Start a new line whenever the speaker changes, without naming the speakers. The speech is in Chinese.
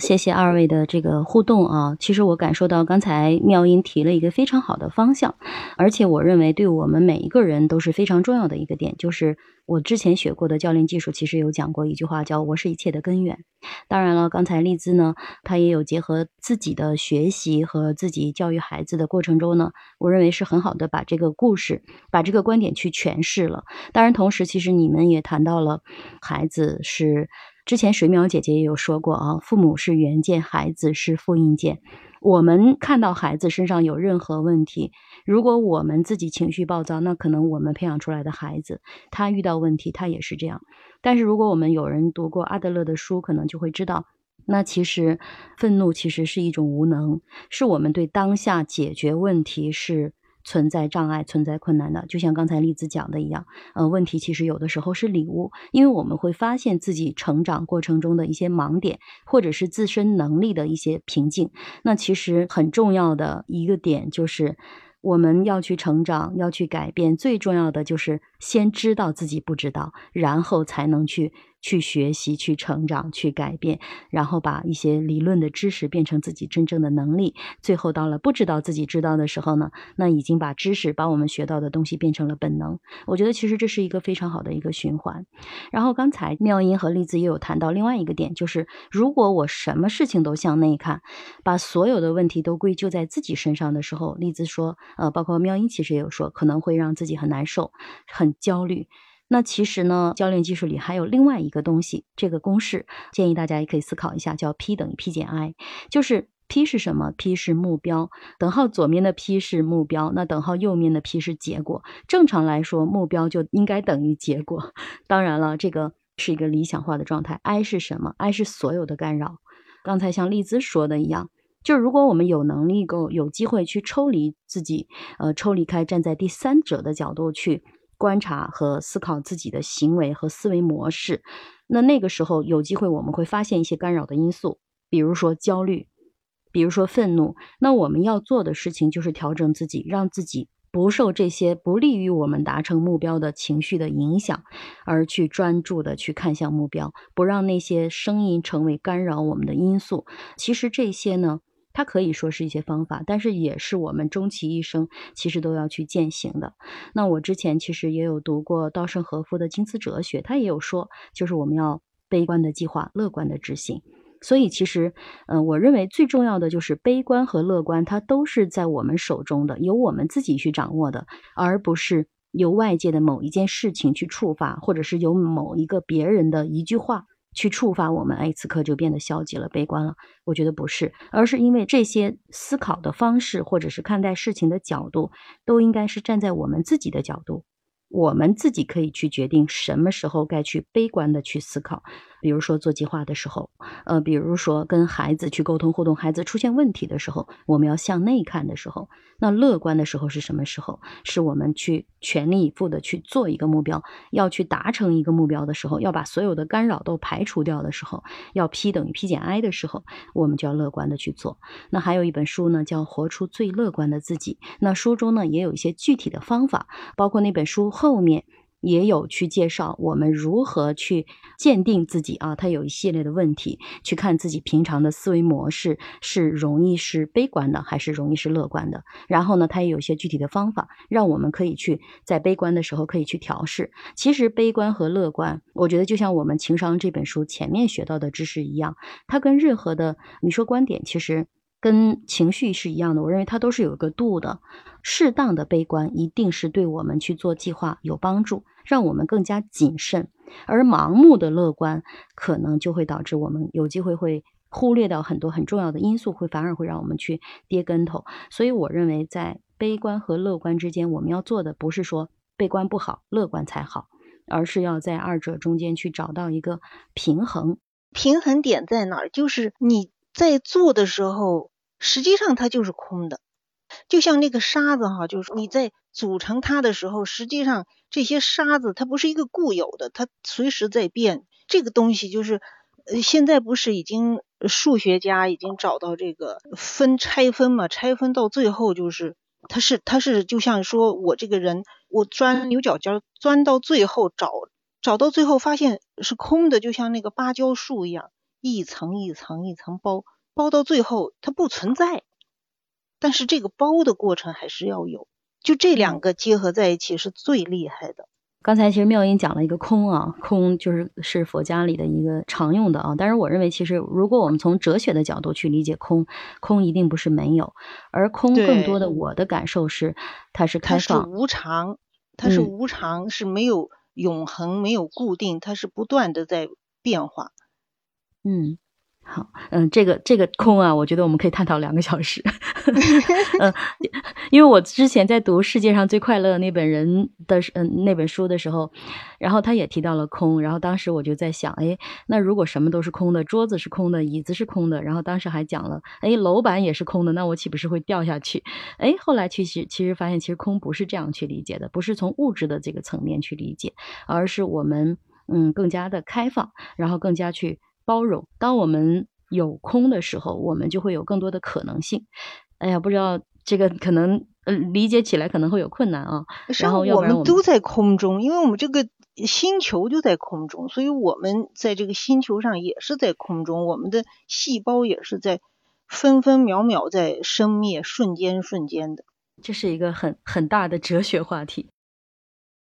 谢谢二位的这个互动啊！其实我感受到刚才妙音提了一个非常好的方向，而且我认为对我们每一个人都是非常重要的一个点，就是我之前学过的教练技术，其实有讲过一句话叫“我是一切的根源”。当然了，刚才丽兹呢，她也有结合自己的学习和自己教育孩子的过程中呢，我认为是很好的把这个故事、把这个观点去诠释了。当然，同时其实你们也谈到了孩子是。之前水淼姐姐也有说过啊，父母是原件，孩子是复印件。我们看到孩子身上有任何问题，如果我们自己情绪暴躁，那可能我们培养出来的孩子，他遇到问题他也是这样。但是如果我们有人读过阿德勒的书，可能就会知道，那其实愤怒其实是一种无能，是我们对当下解决问题是。存在障碍、存在困难的，就像刚才栗子讲的一样，呃，问题其实有的时候是礼物，因为我们会发现自己成长过程中的一些盲点，或者是自身能力的一些瓶颈。那其实很重要的一个点就是，我们要去成长，要去改变，最重要的就是先知道自己不知道，然后才能去。去学习、去成长、去改变，然后把一些理论的知识变成自己真正的能力。最后到了不知道自己知道的时候呢，那已经把知识、把我们学到的东西变成了本能。我觉得其实这是一个非常好的一个循环。然后刚才妙音和丽子也有谈到另外一个点，就是如果我什么事情都向内看，把所有的问题都归咎在自己身上的时候，丽子说，呃，包括妙音其实也有说，可能会让自己很难受、很焦虑。那其实呢，教练技术里还有另外一个东西，这个公式建议大家也可以思考一下，叫 P 等于 P 减 I，就是 P 是什么？P 是目标，等号左面的 P 是目标，那等号右面的 P 是结果。正常来说，目标就应该等于结果。当然了，这个是一个理想化的状态。I 是什么？I 是所有的干扰。刚才像丽兹说的一样，就是如果我们有能力够有机会去抽离自己，呃，抽离开，站在第三者的角度去。观察和思考自己的行为和思维模式，那那个时候有机会我们会发现一些干扰的因素，比如说焦虑，比如说愤怒。那我们要做的事情就是调整自己，让自己不受这些不利于我们达成目标的情绪的影响，而去专注的去看向目标，不让那些声音成为干扰我们的因素。其实这些呢。它可以说是一些方法，但是也是我们终其一生其实都要去践行的。那我之前其实也有读过稻盛和夫的金瓷哲学，他也有说，就是我们要悲观的计划，乐观的执行。所以其实，嗯，我认为最重要的就是悲观和乐观，它都是在我们手中的，由我们自己去掌握的，而不是由外界的某一件事情去触发，或者是由某一个别人的一句话。去触发我们，哎，此刻就变得消极了、悲观了。我觉得不是，而是因为这些思考的方式，或者是看待事情的角度，都应该是站在我们自己的角度。我们自己可以去决定什么时候该去悲观的去思考，比如说做计划的时候，呃，比如说跟孩子去沟通互动，孩子出现问题的时候，我们要向内看的时候，那乐观的时候是什么时候？是我们去全力以赴的去做一个目标，要去达成一个目标的时候，要把所有的干扰都排除掉的时候，要 P 等于 P 减 I 的时候，我们就要乐观的去做。那还有一本书呢，叫《活出最乐观的自己》，那书中呢也有一些具体的方法，包括那本书。后面也有去介绍我们如何去鉴定自己啊，他有一系列的问题，去看自己平常的思维模式是容易是悲观的，还是容易是乐观的。然后呢，他也有一些具体的方法，让我们可以去在悲观的时候可以去调试。其实悲观和乐观，我觉得就像我们情商这本书前面学到的知识一样，它跟任何的你说观点，其实。跟情绪是一样的，我认为它都是有一个度的，适当的悲观一定是对我们去做计划有帮助，让我们更加谨慎；而盲目的乐观可能就会导致我们有机会会忽略掉很多很重要的因素，会反而会让我们去跌跟头。所以我认为，在悲观和乐观之间，我们要做的不是说悲观不好，乐观才好，而是要在二者中间去找到一个平衡。
平衡点在哪儿？就是你在做的时候。实际上它就是空的，就像那个沙子哈，就是你在组成它的时候，实际上这些沙子它不是一个固有的，它随时在变。这个东西就是，呃，现在不是已经数学家已经找到这个分拆分嘛？拆分到最后就是，它是它是就像说我这个人，我钻牛角尖，钻到最后找找到最后发现是空的，就像那个芭蕉树一样。一层一层一层包，包到最后它不存在，但是这个包的过程还是要有，就这两个结合在一起是最厉害的。
刚才其实妙音讲了一个空啊，空就是是佛家里的一个常用的啊。但是我认为，其实如果我们从哲学的角度去理解空，空一定不是没有，而空更多的我的感受是，它是开放，
它是无常，它是无常，是没有永恒，没有固定，它是不断的在变化。
嗯。好，嗯，这个这个空啊，我觉得我们可以探讨两个小时。嗯，因为我之前在读《世界上最快乐那本人》的嗯那本书的时候，然后他也提到了空，然后当时我就在想，哎，那如果什么都是空的，桌子是空的，椅子是空的，然后当时还讲了，哎，楼板也是空的，那我岂不是会掉下去？哎，后来其实其实发现，其实空不是这样去理解的，不是从物质的这个层面去理解，而是我们嗯更加的开放，然后更加去。包容，当我们有空的时候，我们就会有更多的可能性。哎呀，不知道这个可能呃理解起来可能会有困难啊。然后我
们都在空中，因为我们这个星球就在空中，所以我们在这个星球上也是在空中，我们的细胞也是在分分秒秒在生灭，瞬间瞬间的。
这是一个很很大的哲学话题。